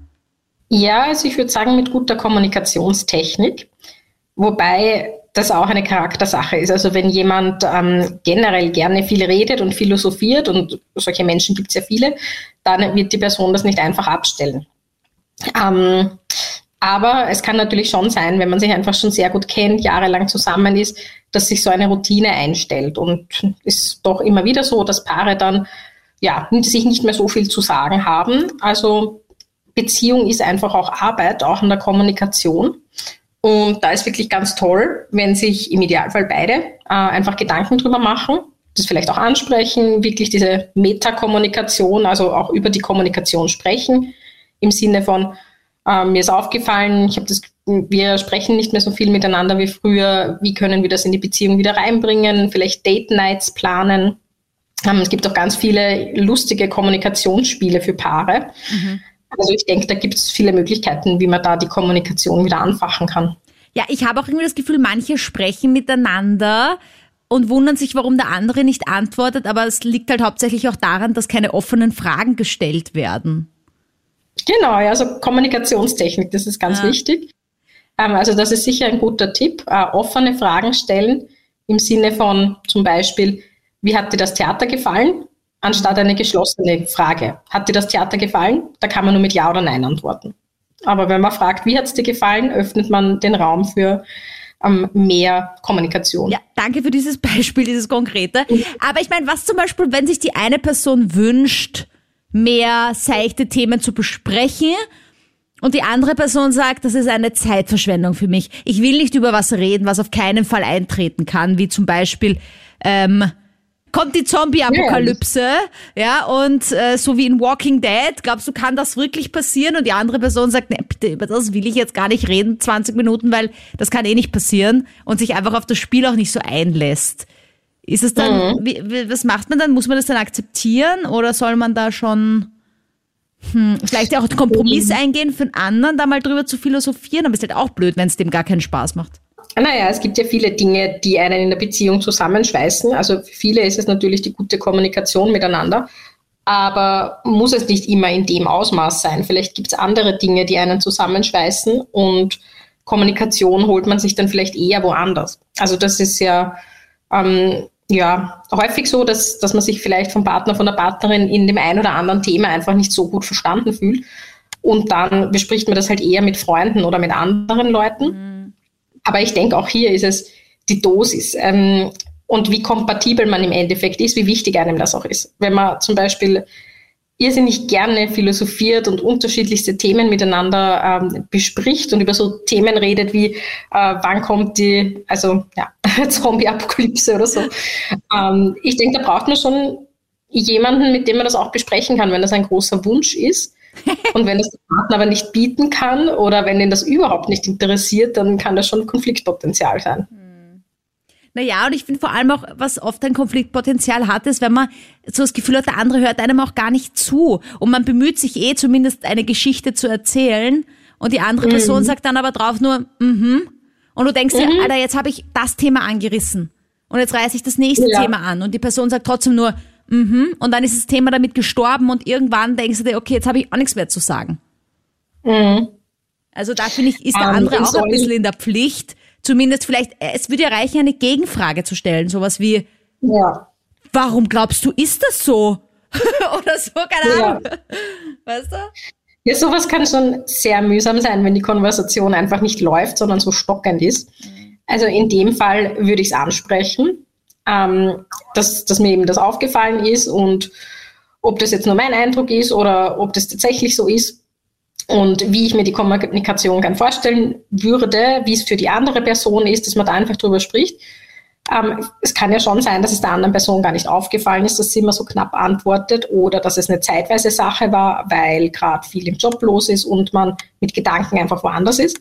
Speaker 5: Ja, also ich würde sagen mit guter Kommunikationstechnik, wobei das auch eine Charaktersache ist. Also wenn jemand ähm, generell gerne viel redet und philosophiert, und solche Menschen gibt es ja viele, dann wird die Person das nicht einfach abstellen. Ähm, aber es kann natürlich schon sein, wenn man sich einfach schon sehr gut kennt, jahrelang zusammen ist, dass sich so eine Routine einstellt. Und ist doch immer wieder so, dass Paare dann ja, sich nicht mehr so viel zu sagen haben. Also Beziehung ist einfach auch Arbeit, auch in der Kommunikation. Und da ist wirklich ganz toll, wenn sich im Idealfall beide äh, einfach Gedanken drüber machen, das vielleicht auch ansprechen, wirklich diese Metakommunikation, also auch über die Kommunikation sprechen, im Sinne von, ähm, mir ist aufgefallen, ich habe das, wir sprechen nicht mehr so viel miteinander wie früher. Wie können wir das in die Beziehung wieder reinbringen? Vielleicht Date Nights planen. Ähm, es gibt auch ganz viele lustige Kommunikationsspiele für Paare. Mhm. Also ich denke, da gibt es viele Möglichkeiten, wie man da die Kommunikation wieder anfachen kann.
Speaker 2: Ja, ich habe auch irgendwie das Gefühl, manche sprechen miteinander und wundern sich, warum der andere nicht antwortet, aber es liegt halt hauptsächlich auch daran, dass keine offenen Fragen gestellt werden.
Speaker 5: Genau, ja, also Kommunikationstechnik, das ist ganz ja. wichtig. Ähm, also das ist sicher ein guter Tipp. Äh, offene Fragen stellen im Sinne von zum Beispiel, wie hat dir das Theater gefallen? Anstatt eine geschlossene Frage. Hat dir das Theater gefallen? Da kann man nur mit Ja oder Nein antworten. Aber wenn man fragt, wie hat es dir gefallen, öffnet man den Raum für ähm, mehr Kommunikation.
Speaker 2: Ja, danke für dieses Beispiel, dieses konkrete. Aber ich meine, was zum Beispiel, wenn sich die eine Person wünscht, mehr seichte Themen zu besprechen. Und die andere Person sagt, das ist eine Zeitverschwendung für mich. Ich will nicht über was reden, was auf keinen Fall eintreten kann, wie zum Beispiel, ähm, kommt die Zombie-Apokalypse, ja, und äh, so wie in Walking Dead, glaubst du, kann das wirklich passieren? Und die andere Person sagt, ne, bitte, über das will ich jetzt gar nicht reden, 20 Minuten, weil das kann eh nicht passieren und sich einfach auf das Spiel auch nicht so einlässt. Ist es dann, mhm. wie, was macht man dann? Muss man das dann akzeptieren oder soll man da schon hm, vielleicht auch einen Kompromiss eingehen für einen anderen, da mal drüber zu philosophieren? Aber ist halt auch blöd, wenn es dem gar keinen Spaß macht.
Speaker 5: Naja, es gibt ja viele Dinge, die einen in der Beziehung zusammenschweißen. Also für viele ist es natürlich die gute Kommunikation miteinander, aber muss es nicht immer in dem Ausmaß sein. Vielleicht gibt es andere Dinge, die einen zusammenschweißen und Kommunikation holt man sich dann vielleicht eher woanders. Also das ist ja, ähm, ja häufig so, dass, dass man sich vielleicht vom Partner, von der Partnerin in dem einen oder anderen Thema einfach nicht so gut verstanden fühlt. Und dann bespricht man das halt eher mit Freunden oder mit anderen Leuten. Mhm aber ich denke, auch hier ist es die Dosis ähm, und wie kompatibel man im Endeffekt ist, wie wichtig einem das auch ist. Wenn man zum Beispiel irrsinnig gerne philosophiert und unterschiedlichste Themen miteinander ähm, bespricht und über so Themen redet wie, äh, wann kommt die, also ja, Zombie-Apokalypse oder so. Ähm, ich denke, da braucht man schon jemanden, mit dem man das auch besprechen kann, wenn das ein großer Wunsch ist. Und wenn das der Partner aber nicht bieten kann oder wenn ihn das überhaupt nicht interessiert, dann kann das schon Konfliktpotenzial sein. Hm.
Speaker 2: Naja, und ich finde vor allem auch, was oft ein Konfliktpotenzial hat, ist, wenn man so das Gefühl hat, der andere hört einem auch gar nicht zu. Und man bemüht sich eh zumindest eine Geschichte zu erzählen. Und die andere mhm. Person sagt dann aber drauf nur, mhm. Und du denkst mhm. dir, Alter, jetzt habe ich das Thema angerissen. Und jetzt reiße ich das nächste ja. Thema an. Und die Person sagt trotzdem nur, Mhm. Und dann ist das Thema damit gestorben und irgendwann denkst du dir, okay, jetzt habe ich auch nichts mehr zu sagen. Mhm. Also da finde ich, ist der um, ähm, andere auch ein bisschen in der Pflicht, zumindest vielleicht, äh, es würde ja reichen, eine Gegenfrage zu stellen, sowas wie, ja. warum glaubst du, ist das so? Oder so, keine ja. Ahnung. Weißt du?
Speaker 5: Ja, sowas kann schon sehr mühsam sein, wenn die Konversation einfach nicht läuft, sondern so stockend ist. Also in dem Fall würde ich es ansprechen ähm, dass, dass mir eben das aufgefallen ist und ob das jetzt nur mein Eindruck ist oder ob das tatsächlich so ist und wie ich mir die Kommunikation gern vorstellen würde, wie es für die andere Person ist, dass man da einfach drüber spricht. Ähm, es kann ja schon sein, dass es der anderen Person gar nicht aufgefallen ist, dass sie immer so knapp antwortet oder dass es eine zeitweise Sache war, weil gerade viel im Job los ist und man mit Gedanken einfach woanders ist.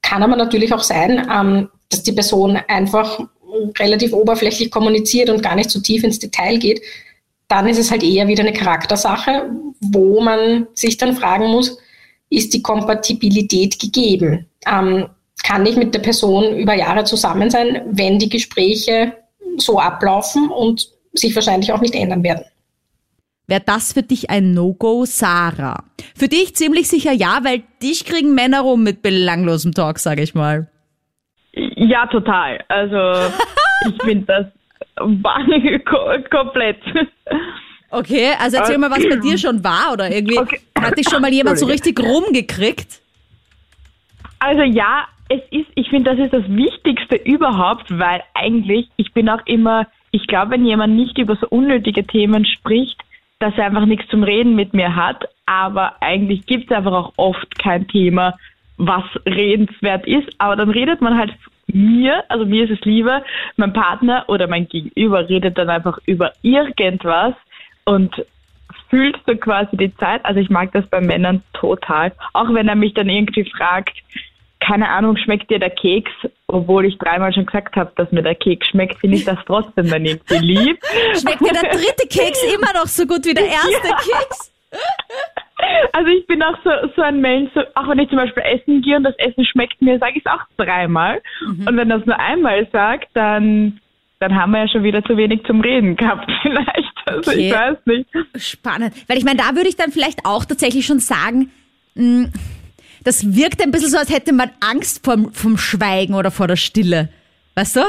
Speaker 5: Kann aber natürlich auch sein, ähm, dass die Person einfach relativ oberflächlich kommuniziert und gar nicht so tief ins Detail geht, dann ist es halt eher wieder eine Charaktersache, wo man sich dann fragen muss, ist die Kompatibilität gegeben? Ähm, kann ich mit der Person über Jahre zusammen sein, wenn die Gespräche so ablaufen und sich wahrscheinlich auch nicht ändern werden?
Speaker 2: Wäre das für dich ein No-Go, Sarah? Für dich ziemlich sicher ja, weil dich kriegen Männer rum mit belanglosem Talk, sage ich mal.
Speaker 3: Ja, total. Also ich finde das wahnsinnig komplett.
Speaker 2: Okay, also erzähl mal, was bei dir schon war oder irgendwie okay. hat dich schon mal jemand so richtig rumgekriegt?
Speaker 3: Also ja, es ist, ich finde, das ist das Wichtigste überhaupt, weil eigentlich, ich bin auch immer, ich glaube, wenn jemand nicht über so unnötige Themen spricht, dass er einfach nichts zum Reden mit mir hat, aber eigentlich gibt es einfach auch oft kein Thema, was redenswert ist, aber dann redet man halt mir, also mir ist es lieber, mein Partner oder mein Gegenüber redet dann einfach über irgendwas und fühlt so quasi die Zeit. Also ich mag das bei Männern total. Auch wenn er mich dann irgendwie fragt, keine Ahnung, schmeckt dir der Keks? Obwohl ich dreimal schon gesagt habe, dass mir der Keks schmeckt, finde ich das trotzdem dann irgendwie lieb.
Speaker 2: Schmeckt mir der dritte Keks immer noch so gut wie der erste ja. Keks?
Speaker 3: Also ich bin auch so, so ein Mensch, so, auch wenn ich zum Beispiel essen gehe und das Essen schmeckt mir, sage ich es auch dreimal. Mhm. Und wenn das nur einmal sagt, dann, dann haben wir ja schon wieder zu wenig zum Reden gehabt vielleicht. Also okay. ich weiß nicht.
Speaker 2: Spannend. Weil ich meine, da würde ich dann vielleicht auch tatsächlich schon sagen, mh, hm, das wirkt ein bisschen so, als hätte man Angst vom, vom Schweigen oder vor der Stille. Weißt du?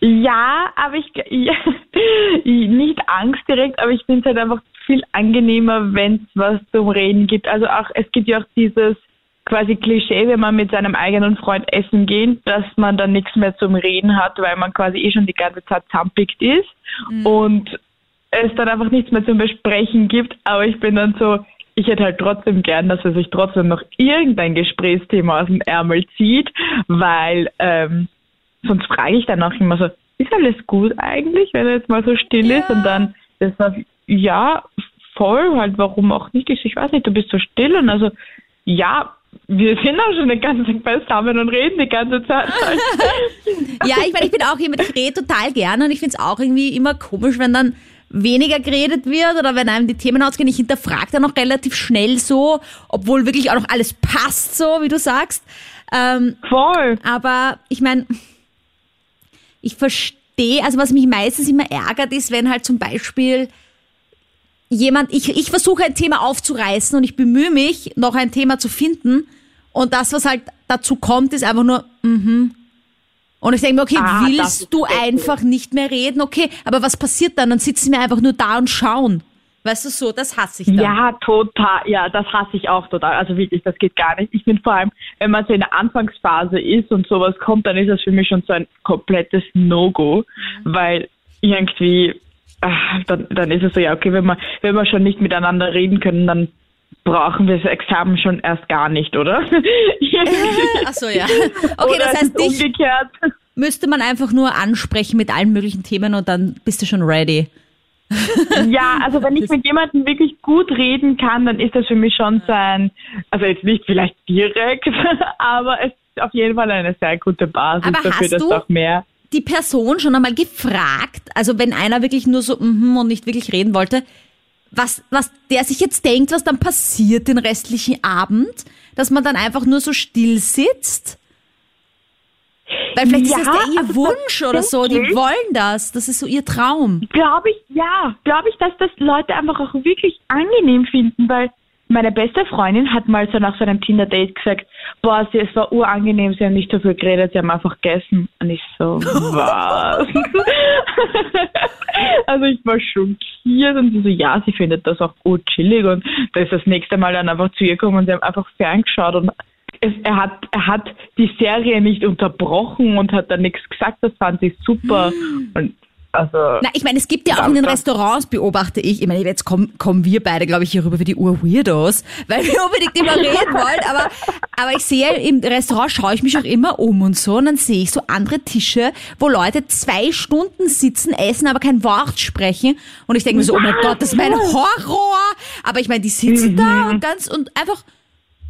Speaker 3: Ja, aber ich, ja, nicht Angst direkt, aber ich finde es halt einfach viel angenehmer, wenn es was zum Reden gibt. Also auch, es gibt ja auch dieses quasi Klischee, wenn man mit seinem eigenen Freund essen geht, dass man dann nichts mehr zum Reden hat, weil man quasi eh schon die ganze Zeit zampigt ist mhm. und es dann einfach nichts mehr zum Besprechen gibt. Aber ich bin dann so, ich hätte halt trotzdem gern, dass er sich trotzdem noch irgendein Gesprächsthema aus dem Ärmel zieht, weil ähm, sonst frage ich dann auch immer so, ist alles gut eigentlich, wenn er jetzt mal so still ja. ist und dann das war, ja, voll, halt, warum auch nicht? Ich, ich weiß nicht, du bist so still und also, ja, wir sind auch schon den ganzen Tag beisammen und reden die ganze Zeit.
Speaker 2: ja, ich meine, ich bin auch jemand, ich rede total gerne und ich finde es auch irgendwie immer komisch, wenn dann weniger geredet wird oder wenn einem die Themen ausgehen. Ich hinterfrage dann auch relativ schnell so, obwohl wirklich auch noch alles passt, so wie du sagst.
Speaker 3: Ähm, Voll.
Speaker 2: Aber ich meine, ich verstehe, also was mich meistens immer ärgert, ist, wenn halt zum Beispiel jemand, ich, ich versuche ein Thema aufzureißen und ich bemühe mich, noch ein Thema zu finden. Und das, was halt dazu kommt, ist einfach nur, mhm. Und ich denke mir, okay, ah, willst du einfach nicht mehr reden? Okay, aber was passiert dann? Dann sitzen wir einfach nur da und schauen. Weißt du so, das hasse ich dann.
Speaker 3: Ja, total. Ja, das hasse ich auch total. Also wirklich, das geht gar nicht. Ich finde vor allem, wenn man so in der Anfangsphase ist und sowas kommt, dann ist das für mich schon so ein komplettes No-Go, mhm. weil irgendwie, ach, dann, dann ist es so, ja, okay, wenn wir, wenn wir schon nicht miteinander reden können, dann brauchen wir das Examen schon erst gar nicht, oder?
Speaker 2: Ach so, ja. Okay, das heißt, dich umgekehrt. müsste man einfach nur ansprechen mit allen möglichen Themen und dann bist du schon ready.
Speaker 3: ja, also wenn ich mit jemandem wirklich gut reden kann, dann ist das für mich schon so ein, also jetzt nicht vielleicht direkt, aber es ist auf jeden Fall eine sehr gute Basis aber dafür, dass auch mehr.
Speaker 2: Die Person schon einmal gefragt, also wenn einer wirklich nur so mm -hmm und nicht wirklich reden wollte, was, was der sich jetzt denkt, was dann passiert den restlichen Abend, dass man dann einfach nur so still sitzt weil vielleicht ja, ist das der ihr also Wunsch oder so, die wollen das, das ist so ihr Traum.
Speaker 3: Glaube ich, ja, glaube ich, dass das Leute einfach auch wirklich angenehm finden, weil meine beste Freundin hat mal so nach so einem Tinder-Date gesagt, boah, sie, es war urangenehm, sie haben nicht so viel geredet, sie haben einfach gegessen. Und ich so, was? also ich war schockiert und sie so, ja, sie findet das auch gut chillig und da ist das nächste Mal dann einfach zu ihr gekommen und sie haben einfach ferngeschaut und es, er, hat, er hat die Serie nicht unterbrochen und hat da nichts gesagt. Das fand ich super. Und also,
Speaker 2: Na, ich meine, es gibt ja auch in den Restaurants, beobachte ich, ich meine, jetzt kommen, kommen wir beide, glaube ich, hier rüber wie die Ur-Weirdos, weil wir unbedingt immer reden wollen, aber, aber ich sehe im Restaurant, schaue ich mich auch immer um und so, und dann sehe ich so andere Tische, wo Leute zwei Stunden sitzen, essen, aber kein Wort sprechen, und ich denke mir so, oh mein Gott, das ist mein Horror, aber ich meine, die sitzen mhm. da und ganz, und einfach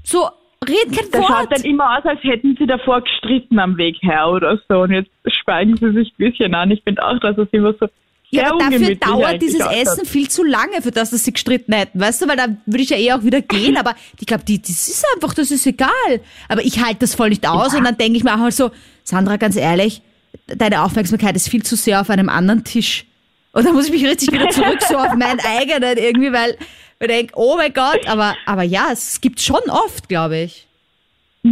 Speaker 2: so reden kein
Speaker 3: das Wort. Schaut dann immer aus, als hätten sie davor gestritten am Weg her oder so. Und jetzt schweigen sie sich ein bisschen an. Ich finde auch, dass es immer so
Speaker 2: ja, aber dafür dauert dieses Essen viel zu lange, für das, dass sie gestritten hätten, weißt du, weil da würde ich ja eh auch wieder gehen, aber ich glaube, die, das ist einfach, das ist egal. Aber ich halte das voll nicht aus ja. und dann denke ich mir auch mal so, Sandra, ganz ehrlich, deine Aufmerksamkeit ist viel zu sehr auf einem anderen Tisch. Und dann muss ich mich richtig wieder zurück so auf meinen eigenen irgendwie, weil ich denke, oh mein Gott, aber, aber ja, es gibt schon oft, glaube ich.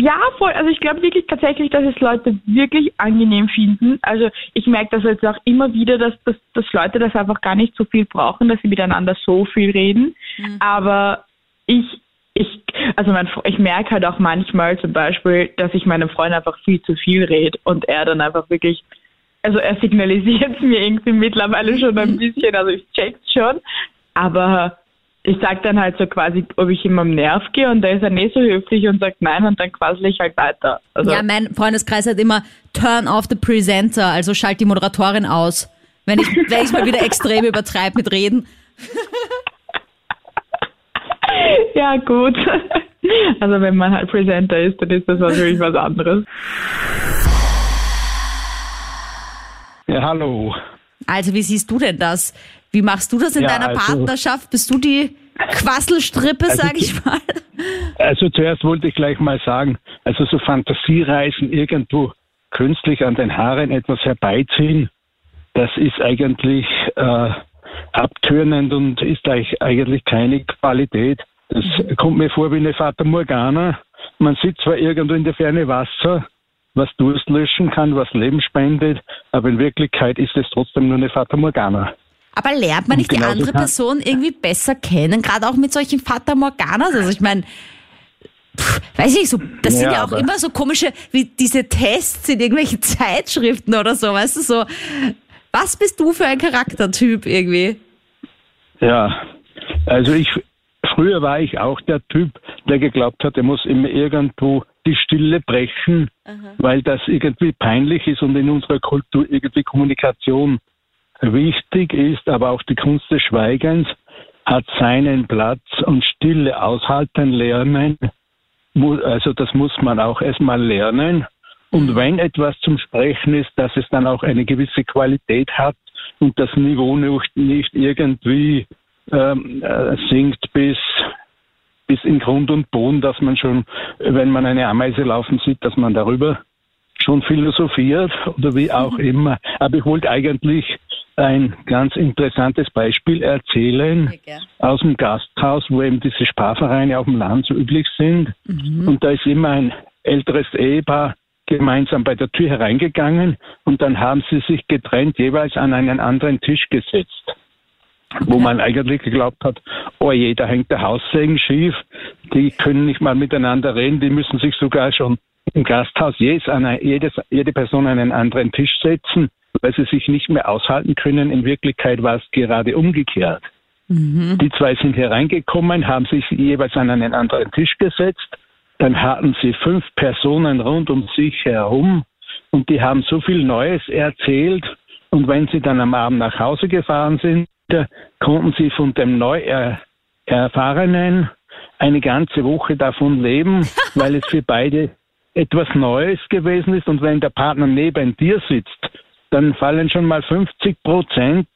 Speaker 3: Ja, voll. Also ich glaube wirklich tatsächlich, dass es Leute wirklich angenehm finden. Also ich merke das jetzt auch immer wieder, dass, dass, dass Leute das einfach gar nicht so viel brauchen, dass sie miteinander so viel reden. Mhm. Aber ich, ich, also mein, ich merke halt auch manchmal zum Beispiel, dass ich meinem Freund einfach viel zu viel rede und er dann einfach wirklich, also er signalisiert es mir irgendwie mittlerweile schon ein bisschen, also ich check's schon, aber ich sag dann halt so quasi, ob ich ihm am Nerv gehe und da ist er nicht so höflich und sagt nein und dann quassel ich halt weiter.
Speaker 2: Also ja, mein Freundeskreis hat immer Turn off the presenter, also schalt die Moderatorin aus, wenn ich wenn ich mal wieder extrem übertreibe mit Reden.
Speaker 3: ja, gut. Also wenn man halt Presenter ist, dann ist das natürlich was anderes.
Speaker 8: Ja, hallo.
Speaker 2: Also wie siehst du denn das? Wie machst du das in ja, deiner also, Partnerschaft? Bist du die Quasselstrippe, also, sag ich mal?
Speaker 8: Also zuerst wollte ich gleich mal sagen, also so Fantasiereisen irgendwo künstlich an den Haaren etwas herbeiziehen, das ist eigentlich äh, abtönend und ist eigentlich keine Qualität. Das mhm. kommt mir vor wie eine Fata Morgana. Man sieht zwar irgendwo in der Ferne Wasser, was Durst löschen kann, was Leben spendet, aber in Wirklichkeit ist es trotzdem nur eine Fata Morgana.
Speaker 2: Aber lernt man nicht die andere Person irgendwie besser kennen, gerade auch mit solchen Fata Morganas? Also ich meine, weiß ich so, das ja, sind ja auch immer so komische, wie diese Tests in irgendwelchen Zeitschriften oder so, weißt du, so, was bist du für ein Charaktertyp irgendwie?
Speaker 8: Ja, also ich, früher war ich auch der Typ, der geglaubt hat, er muss immer irgendwo die Stille brechen, Aha. weil das irgendwie peinlich ist und in unserer Kultur irgendwie Kommunikation wichtig ist, aber auch die Kunst des Schweigens hat seinen Platz und Stille aushalten lernen. Also das muss man auch erstmal lernen. Und wenn etwas zum Sprechen ist, dass es dann auch eine gewisse Qualität hat und das Niveau nicht, nicht irgendwie ähm, äh, sinkt bis, bis in Grund und Boden, dass man schon, wenn man eine Ameise laufen sieht, dass man darüber schon philosophiert oder wie auch mhm. immer. Aber ich wollte eigentlich ein ganz interessantes Beispiel erzählen okay. aus dem Gasthaus, wo eben diese Sparvereine auf dem Land so üblich sind. Mhm. Und da ist immer ein älteres Ehepaar gemeinsam bei der Tür hereingegangen und dann haben sie sich getrennt jeweils an einen anderen Tisch gesetzt. Okay. Wo man eigentlich geglaubt hat, oh je, da hängt der Haussegen schief, die können nicht mal miteinander reden, die müssen sich sogar schon im Gasthaus jedes, jedes, jede Person an einen anderen Tisch setzen weil sie sich nicht mehr aushalten können. In Wirklichkeit war es gerade umgekehrt. Mhm. Die zwei sind hereingekommen, haben sich jeweils an einen anderen Tisch gesetzt. Dann hatten sie fünf Personen rund um sich herum und die haben so viel Neues erzählt. Und wenn sie dann am Abend nach Hause gefahren sind, konnten sie von dem neu erfahrenen eine ganze Woche davon leben, weil es für beide etwas Neues gewesen ist. Und wenn der Partner neben dir sitzt dann fallen schon mal 50 Prozent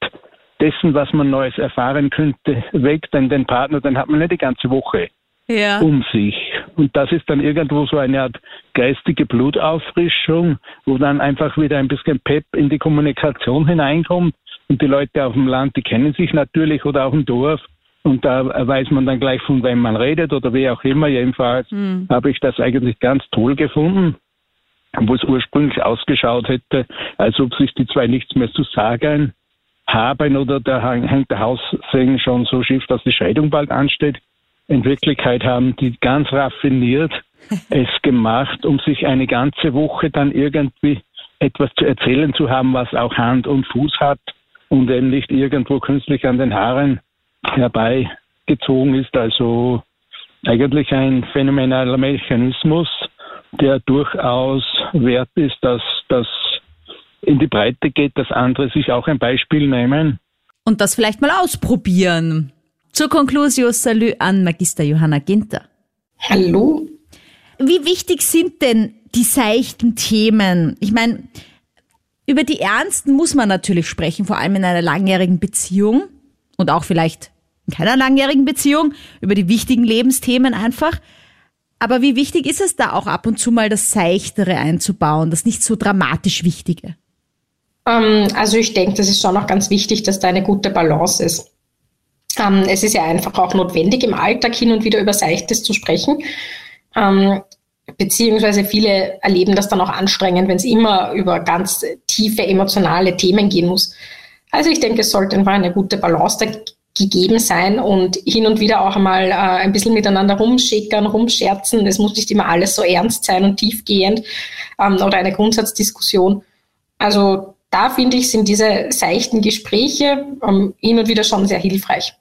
Speaker 8: dessen, was man Neues erfahren könnte, weg, denn den Partner, dann hat man nicht die ganze Woche ja. um sich. Und das ist dann irgendwo so eine Art geistige Blutauffrischung, wo dann einfach wieder ein bisschen Pep in die Kommunikation hineinkommt. Und die Leute auf dem Land, die kennen sich natürlich oder auch im Dorf. Und da weiß man dann gleich, von wem man redet oder wie auch immer. Jedenfalls mhm. habe ich das eigentlich ganz toll gefunden wo es ursprünglich ausgeschaut hätte, als ob sich die zwei nichts mehr zu sagen haben oder da hängt der Haussegen schon so schief, dass die Scheidung bald ansteht. In Wirklichkeit haben die ganz raffiniert es gemacht, um sich eine ganze Woche dann irgendwie etwas zu erzählen zu haben, was auch Hand und Fuß hat und eben nicht irgendwo künstlich an den Haaren herbeigezogen ist. Also eigentlich ein phänomenaler Mechanismus, der durchaus wert ist, dass das in die Breite geht, dass andere sich auch ein Beispiel nehmen.
Speaker 2: Und das vielleicht mal ausprobieren. Zur Conclusio Salü an Magister Johanna Ginter.
Speaker 5: Hallo.
Speaker 2: Wie wichtig sind denn die seichten Themen? Ich meine, über die ernsten muss man natürlich sprechen, vor allem in einer langjährigen Beziehung und auch vielleicht in keiner langjährigen Beziehung, über die wichtigen Lebensthemen einfach. Aber wie wichtig ist es da auch ab und zu mal das Seichtere einzubauen, das nicht so dramatisch Wichtige?
Speaker 5: Ähm, also ich denke, das ist schon auch ganz wichtig, dass da eine gute Balance ist. Ähm, es ist ja einfach auch notwendig, im Alltag hin und wieder über Seichtes zu sprechen. Ähm, beziehungsweise viele erleben das dann auch anstrengend, wenn es immer über ganz tiefe emotionale Themen gehen muss. Also ich denke, es sollte einfach eine gute Balance gegeben sein und hin und wieder auch einmal äh, ein bisschen miteinander rumschickern, rumscherzen. Es muss nicht immer alles so ernst sein und tiefgehend ähm, oder eine Grundsatzdiskussion. Also da finde ich, sind diese seichten Gespräche ähm, hin und wieder schon sehr hilfreich.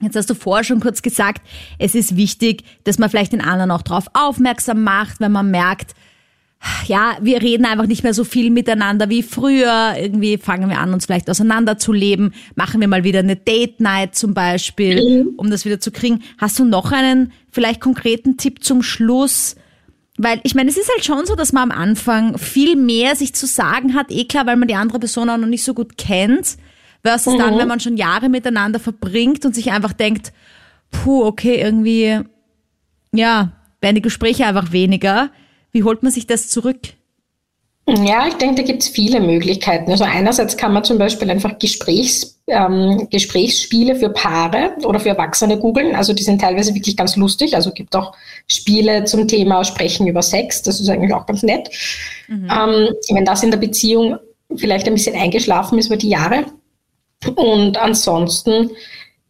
Speaker 2: Jetzt hast du vorher schon kurz gesagt, es ist wichtig, dass man vielleicht den anderen auch darauf aufmerksam macht, wenn man merkt, ja, wir reden einfach nicht mehr so viel miteinander wie früher. Irgendwie fangen wir an, uns vielleicht auseinanderzuleben. Machen wir mal wieder eine Date Night zum Beispiel, mhm. um das wieder zu kriegen. Hast du noch einen vielleicht konkreten Tipp zum Schluss? Weil ich meine, es ist halt schon so, dass man am Anfang viel mehr sich zu sagen hat, eh klar, weil man die andere Person auch noch nicht so gut kennt, versus mhm. dann, wenn man schon Jahre miteinander verbringt und sich einfach denkt, puh, okay, irgendwie, ja, werden die Gespräche einfach weniger. Wie holt man sich das zurück?
Speaker 5: Ja, ich denke, da gibt es viele Möglichkeiten. Also einerseits kann man zum Beispiel einfach Gesprächs, ähm, Gesprächsspiele für Paare oder für Erwachsene googeln. Also die sind teilweise wirklich ganz lustig. Also gibt auch Spiele zum Thema Sprechen über Sex. Das ist eigentlich auch ganz nett. Mhm. Ähm, wenn das in der Beziehung vielleicht ein bisschen eingeschlafen ist über die Jahre. Und ansonsten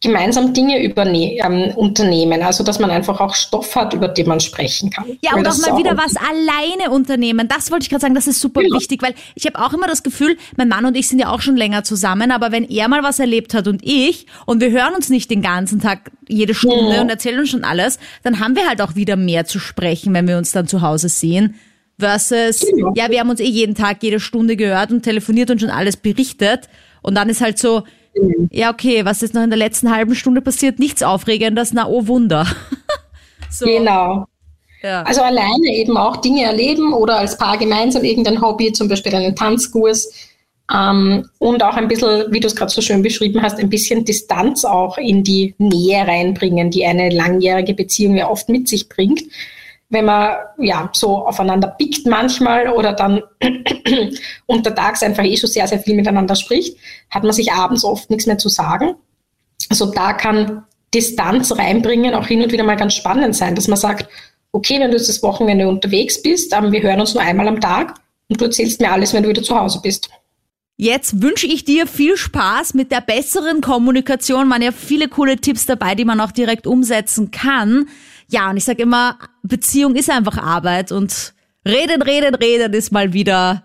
Speaker 5: gemeinsam Dinge ähm, unternehmen. Also dass man einfach auch Stoff hat, über den man sprechen kann.
Speaker 2: Ja, und auch mal wieder was alleine unternehmen. Das wollte ich gerade sagen, das ist super ja. wichtig, weil ich habe auch immer das Gefühl, mein Mann und ich sind ja auch schon länger zusammen, aber wenn er mal was erlebt hat und ich und wir hören uns nicht den ganzen Tag jede Stunde ja. und erzählen uns schon alles, dann haben wir halt auch wieder mehr zu sprechen, wenn wir uns dann zu Hause sehen. Versus, ja, ja wir haben uns eh jeden Tag, jede Stunde gehört und telefoniert und schon alles berichtet. Und dann ist halt so. Ja, okay, was ist noch in der letzten halben Stunde passiert? Nichts Aufregendes, na oh Wunder.
Speaker 5: so. Genau. Ja. Also alleine eben auch Dinge erleben oder als Paar gemeinsam irgendein Hobby, zum Beispiel einen Tanzkurs. Ähm, und auch ein bisschen, wie du es gerade so schön beschrieben hast, ein bisschen Distanz auch in die Nähe reinbringen, die eine langjährige Beziehung ja oft mit sich bringt wenn man ja so aufeinander pickt manchmal oder dann untertags einfach eh schon sehr, sehr viel miteinander spricht, hat man sich abends oft nichts mehr zu sagen. Also da kann Distanz reinbringen auch hin und wieder mal ganz spannend sein, dass man sagt, okay, wenn du jetzt das Wochenende unterwegs bist, aber wir hören uns nur einmal am Tag und du erzählst mir alles, wenn du wieder zu Hause bist.
Speaker 2: Jetzt wünsche ich dir viel Spaß mit der besseren Kommunikation. Man ja viele coole Tipps dabei, die man auch direkt umsetzen kann. Ja, und ich sage immer, Beziehung ist einfach Arbeit und reden, reden, reden ist mal wieder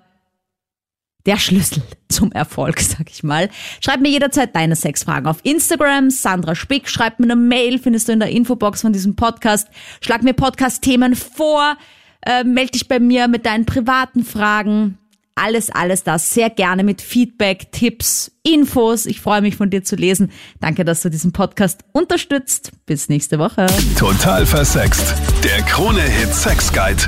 Speaker 2: der Schlüssel zum Erfolg, sag ich mal. Schreib mir jederzeit deine Sexfragen auf Instagram, Sandra Spick, schreib mir eine Mail, findest du in der Infobox von diesem Podcast. Schlag mir Podcast-Themen vor, äh, melde dich bei mir mit deinen privaten Fragen alles, alles das sehr gerne mit Feedback, Tipps, Infos. Ich freue mich von dir zu lesen. Danke, dass du diesen Podcast unterstützt. Bis nächste Woche.
Speaker 1: Total versext. Der Krone-Hit Sex Guide.